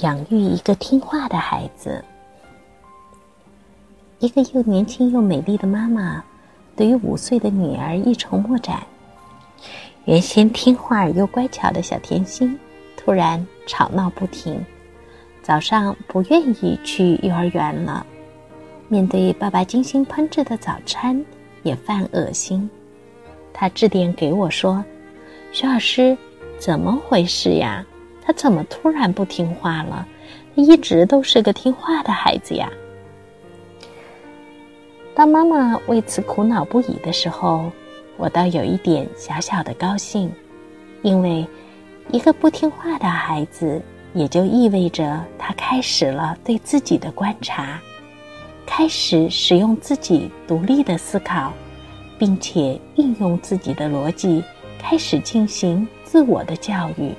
养育一个听话的孩子。一个又年轻又美丽的妈妈，对于五岁的女儿一筹莫展。原先听话又乖巧的小甜心，突然吵闹不停，早上不愿意去幼儿园了。面对爸爸精心烹制的早餐，也犯恶心。他致电给我说：“徐老师，怎么回事呀？”他怎么突然不听话了？他一直都是个听话的孩子呀。当妈妈为此苦恼不已的时候，我倒有一点小小的高兴，因为一个不听话的孩子，也就意味着他开始了对自己的观察，开始使用自己独立的思考，并且运用自己的逻辑，开始进行自我的教育。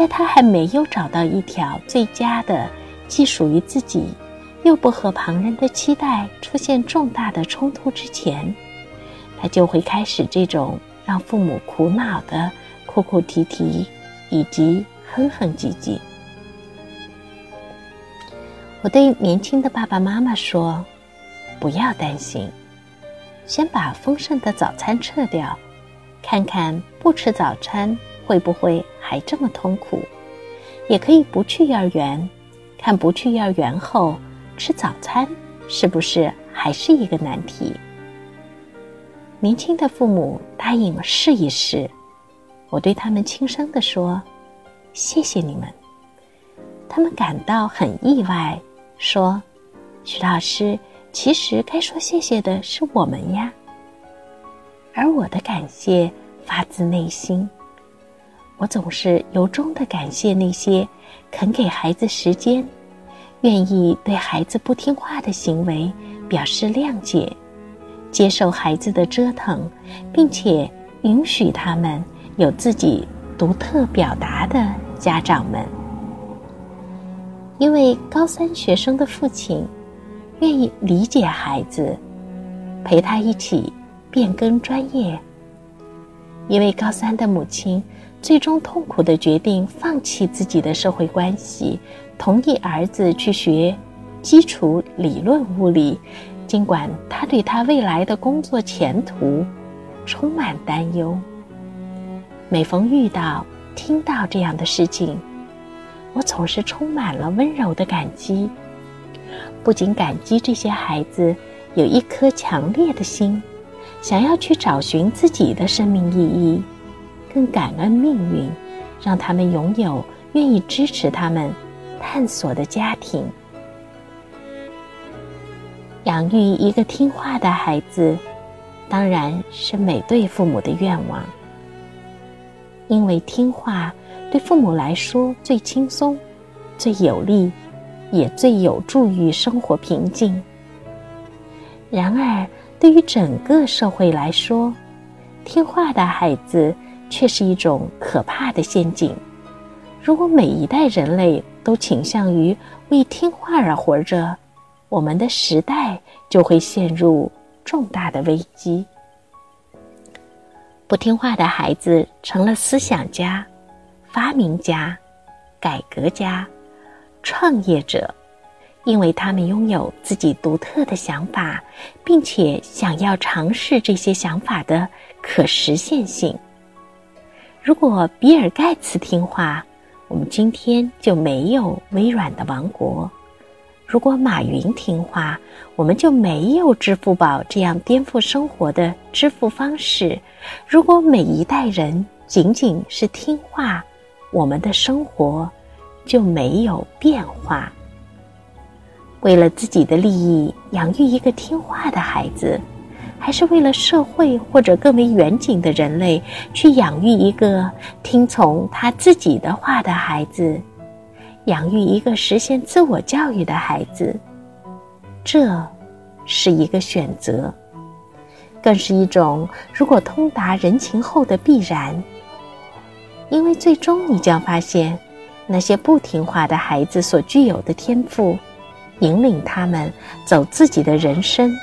在他还没有找到一条最佳的、既属于自己，又不和旁人的期待出现重大的冲突之前，他就会开始这种让父母苦恼的哭哭啼啼，以及哼哼唧唧。我对年轻的爸爸妈妈说：“不要担心，先把丰盛的早餐撤掉，看看不吃早餐。”会不会还这么痛苦？也可以不去幼儿园，看不去幼儿园后吃早餐是不是还是一个难题？年轻的父母答应试一试，我对他们轻声的说：“谢谢你们。”他们感到很意外，说：“徐老师，其实该说谢谢的是我们呀。”而我的感谢发自内心。我总是由衷的感谢那些肯给孩子时间、愿意对孩子不听话的行为表示谅解、接受孩子的折腾，并且允许他们有自己独特表达的家长们。一位高三学生的父亲愿意理解孩子，陪他一起变更专业。一位高三的母亲。最终痛苦的决定，放弃自己的社会关系，同意儿子去学基础理论物理，尽管他对他未来的工作前途充满担忧。每逢遇到、听到这样的事情，我总是充满了温柔的感激。不仅感激这些孩子有一颗强烈的心，想要去找寻自己的生命意义。更感恩命运，让他们拥有愿意支持他们探索的家庭。养育一个听话的孩子，当然是每对父母的愿望。因为听话对父母来说最轻松、最有利，也最有助于生活平静。然而，对于整个社会来说，听话的孩子。却是一种可怕的陷阱。如果每一代人类都倾向于为听话而活着，我们的时代就会陷入重大的危机。不听话的孩子成了思想家、发明家、改革家、创业者，因为他们拥有自己独特的想法，并且想要尝试这些想法的可实现性。如果比尔盖茨听话，我们今天就没有微软的王国；如果马云听话，我们就没有支付宝这样颠覆生活的支付方式；如果每一代人仅仅是听话，我们的生活就没有变化。为了自己的利益养育一个听话的孩子，还是为了社会或者更为远景的人类去养育一个听从他自己的话的孩子，养育一个实现自我教育的孩子？这是一个选择，更是一种如果通达人情后的必然。因为最终你将发现，那些不听话的孩子所具有的天赋，引领他们走自己的人生。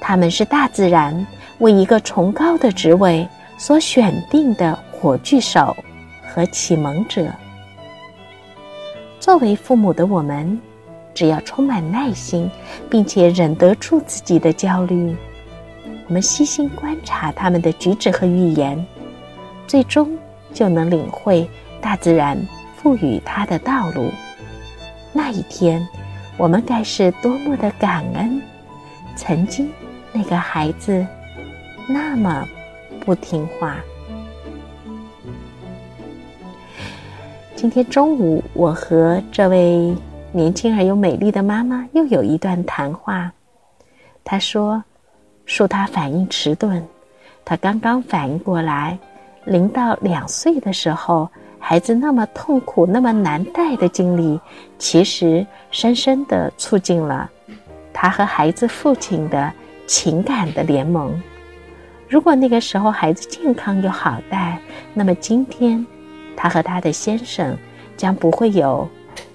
他们是大自然为一个崇高的职位所选定的火炬手和启蒙者。作为父母的我们，只要充满耐心，并且忍得住自己的焦虑，我们细心观察他们的举止和语言，最终就能领会大自然赋予他的道路。那一天，我们该是多么的感恩，曾经。那个孩子那么不听话。今天中午，我和这位年轻而又美丽的妈妈又有一段谈话。她说：“恕她反应迟钝，她刚刚反应过来，零到两岁的时候，孩子那么痛苦、那么难带的经历，其实深深的促进了她和孩子父亲的。”情感的联盟。如果那个时候孩子健康又好带，那么今天，他和他的先生将不会有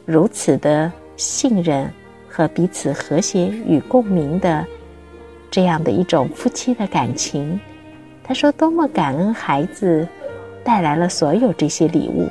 如此的信任和彼此和谐与共鸣的这样的一种夫妻的感情。他说：“多么感恩孩子带来了所有这些礼物。”